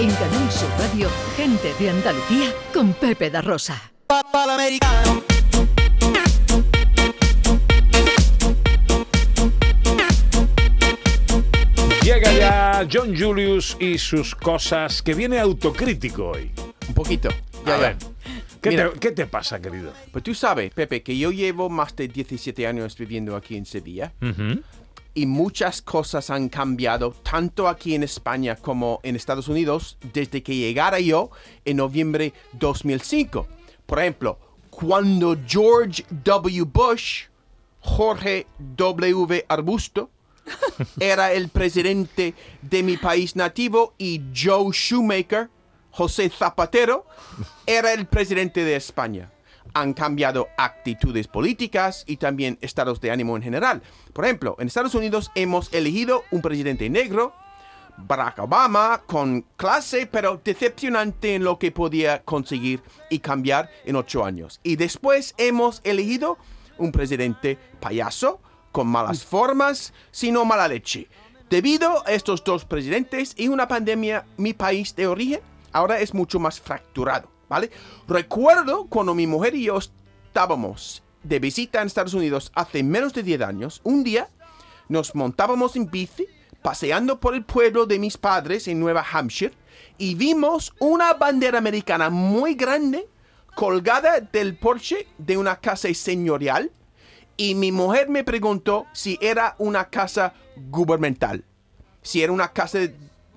En Canal Sur Radio, gente de Andalucía con Pepe da Rosa. Llega ya John Julius y sus cosas, que viene autocrítico hoy. Un poquito. Ya, A ya. ver, ¿qué Mira. te, qué te pasa, querido? Pues tú sabes, Pepe, que yo llevo más de 17 años viviendo aquí en Sevilla y muchas cosas han cambiado tanto aquí en España como en Estados Unidos desde que llegara yo en noviembre 2005. Por ejemplo, cuando George W. Bush, Jorge W. Arbusto, era el presidente de mi país nativo y Joe Shoemaker, José Zapatero, era el presidente de España. Han cambiado actitudes políticas y también estados de ánimo en general. Por ejemplo, en Estados Unidos hemos elegido un presidente negro, Barack Obama, con clase, pero decepcionante en lo que podía conseguir y cambiar en ocho años. Y después hemos elegido un presidente payaso, con malas formas, sino mala leche. Debido a estos dos presidentes y una pandemia, mi país de origen ahora es mucho más fracturado, ¿vale? Recuerdo cuando mi mujer y yo estábamos de visita en Estados Unidos hace menos de 10 años, un día nos montábamos en bici paseando por el pueblo de mis padres en Nueva Hampshire y vimos una bandera americana muy grande colgada del porche de una casa señorial y mi mujer me preguntó si era una casa gubernamental, si era una casa,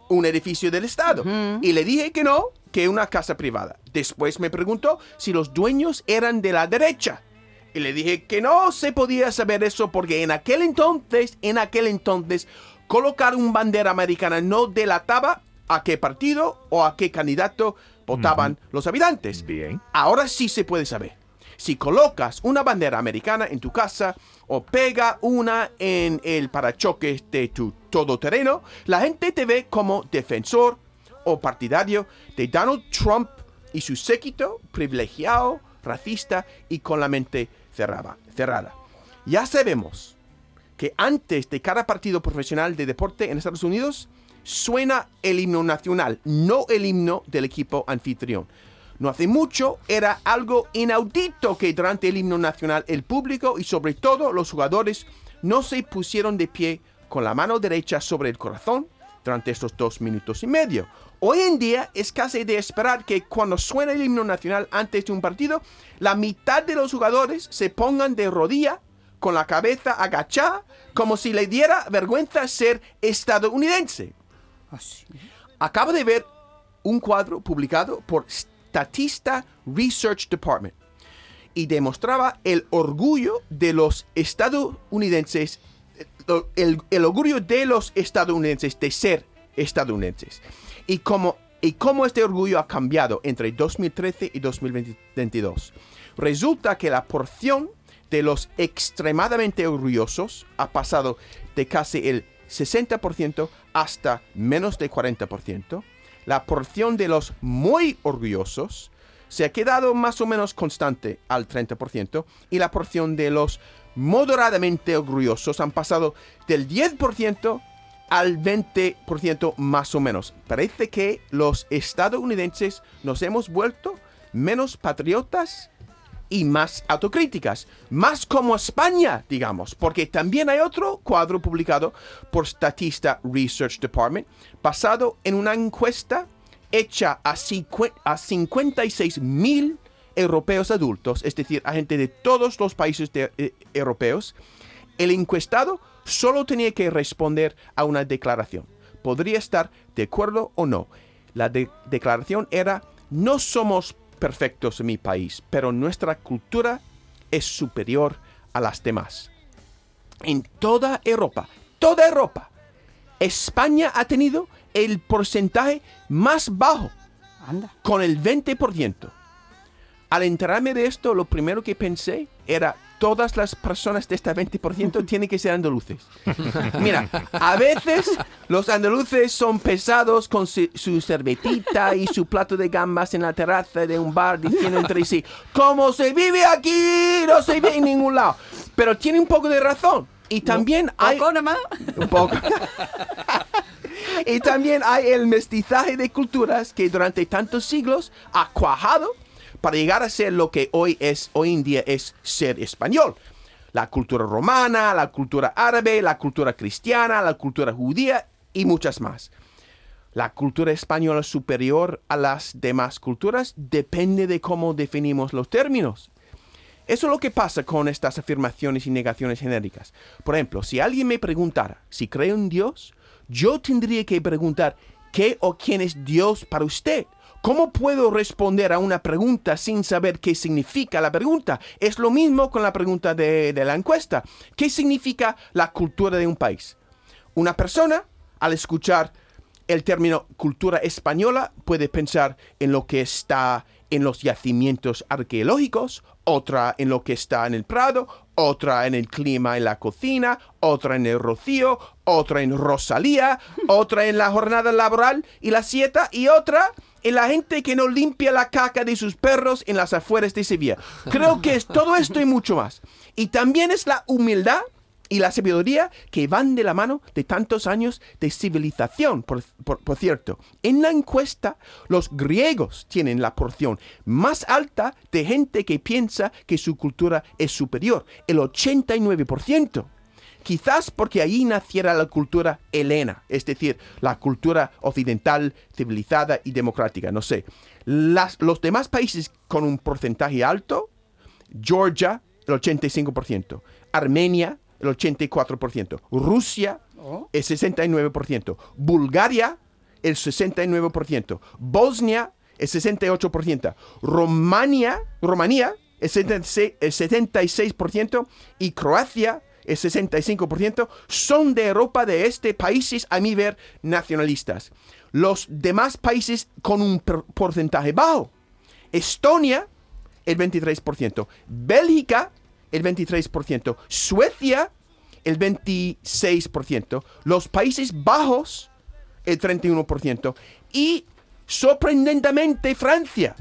un edificio del Estado. Y le dije que no, que una casa privada. Después me preguntó si los dueños eran de la derecha. Y le dije que no se podía saber eso porque en aquel entonces, en aquel entonces, colocar un bandera americana no delataba a qué partido o a qué candidato votaban los habitantes. Bien. Ahora sí se puede saber. Si colocas una bandera americana en tu casa o pega una en el parachoques de tu todoterreno, la gente te ve como defensor o partidario de Donald Trump y su séquito privilegiado, racista y con la mente cerrada. cerrada. Ya sabemos que antes de cada partido profesional de deporte en Estados Unidos suena el himno nacional, no el himno del equipo anfitrión. No hace mucho era algo inaudito que durante el himno nacional el público y sobre todo los jugadores no se pusieron de pie con la mano derecha sobre el corazón durante estos dos minutos y medio. Hoy en día es casi de esperar que cuando suena el himno nacional antes de un partido, la mitad de los jugadores se pongan de rodilla con la cabeza agachada como si le diera vergüenza ser estadounidense. Acabo de ver un cuadro publicado por Statista Research Department y demostraba el orgullo de los estadounidenses, el, orgullo de los estadounidenses de ser estadounidenses y cómo, y cómo este orgullo ha cambiado entre 2013 y 2022. Resulta que la porción de los extremadamente orgullosos ha pasado de casi el 60% hasta menos de 40%. La porción de los muy orgullosos se ha quedado más o menos constante al 30% y la porción de los moderadamente orgullosos han pasado del 10% al 20% más o menos. Parece que los estadounidenses nos hemos vuelto menos patriotas y más autocríticas, más como España, digamos, porque también hay otro cuadro publicado por Statista Research Department basado en una encuesta hecha a, a 56 mil europeos adultos, es decir, a gente de todos los países eh, europeos. El encuestado solo tenía que responder a una declaración. Podría estar de acuerdo o no. La de- declaración era, no somos perfectos en mi país, pero nuestra cultura es superior a las demás. En toda Europa, toda Europa, España ha tenido el porcentaje más bajo, con el 20%. Al enterarme de esto, lo primero que pensé era, todas las personas de este 20% tienen que ser andaluces. Mira, a veces los andaluces son pesados con su, su cervetita y su plato de gambas en la terraza de un bar diciendo entre sí, ¿cómo se vive aquí? No se vive en ningún lado. Pero tiene un poco de razón. Y también hay... Poco nomás. Un poco. Y también hay el mestizaje de culturas que durante tantos siglos ha cuajado para llegar a ser lo que hoy es hoy en día es ser español. La cultura romana, la cultura árabe, la cultura cristiana, la cultura judía y muchas más. La cultura española superior a las demás culturas depende de cómo definimos los términos. Eso es lo que pasa con estas afirmaciones y negaciones genéricas. Por ejemplo, si alguien me preguntara si creo en Dios, yo tendría que preguntar qué o quién es Dios para usted. ¿Cómo puedo responder a una pregunta sin saber qué significa la pregunta? Es lo mismo con la pregunta de, de la encuesta. ¿Qué significa la cultura de un país? Una persona, al escuchar el término cultura española, puede pensar en lo que está en los yacimientos arqueológicos, otra en lo que está en el Prado, otra en el clima en la cocina, otra en el rocío, otra en Rosalía, otra en la jornada laboral y la sieta y otra en la gente que no limpia la caca de sus perros en las afueras de Sevilla. Creo que es todo esto y mucho más. Y también es la humildad y la sabiduría que van de la mano de tantos años de civilización, por, por- por cierto. En la encuesta, los griegos tienen la porción más alta de gente que piensa que su cultura es superior, el 89%. Quizás porque ahí naciera la cultura helena, es decir, la cultura occidental, civilizada y democrática, no sé. Las- los demás países con un porcentaje alto, Georgia, el 85%, Armenia, el 84%, Rusia, el 69%, Bulgaria, el 69%, Bosnia, el 68%, Romania, Rumanía, el 76%, el 76% y Croacia, el 65%, son de Europa de este, países a mi ver nacionalistas. Los demás países con un porcentaje bajo. Estonia, el 23%. Bélgica, el 23%. Suecia, el 26%. Los Países Bajos, el 31%. Y sorprendentemente Francia,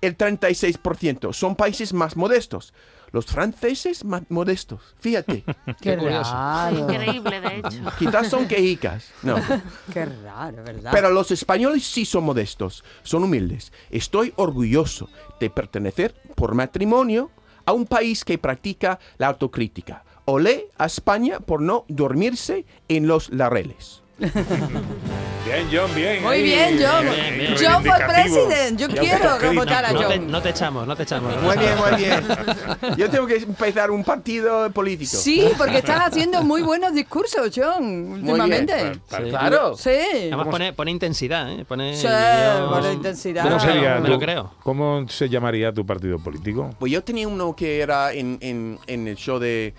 el 36%. Son países más modestos. Los franceses más modestos. Fíjate. Qué curioso. raro. Increíble, de hecho. Quizás son quejicas. No. Qué raro, ¿verdad? Pero los españoles sí son modestos, son humildes. Estoy orgulloso de pertenecer por matrimonio a un país que practica la autocrítica. Olé a España por no dormirse en los lareles. Bien, John, bien. Muy bien, John. bien, bien. John for president. Yo quiero votar a No te, John. no te echamos, no te echamos. Muy bien, muy bien. Yo tengo que empezar un partido político. Sí, porque estás haciendo muy buenos discursos, John, últimamente. Sí. Claro. Sí. Además pone, pone intensidad, ¿eh? Pone, Sí, yo- pone intensidad. Me lo ¿Cómo creo, sería me lo creo. ¿Cómo se llamaría tu partido político? Pues yo tenía uno que era en, en- en el show de,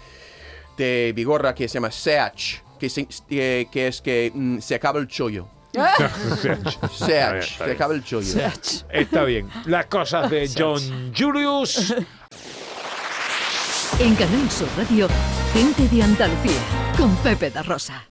de Vigorra que se llama Seach, que, se- que es que mm, se acaba el chollo. Está Seach, bien, está se bien. acaba el chollo. Está bien. Las cosas de John Julius. En Canal Sur Radio, gente de Andalucía, con Pepe da Rosa.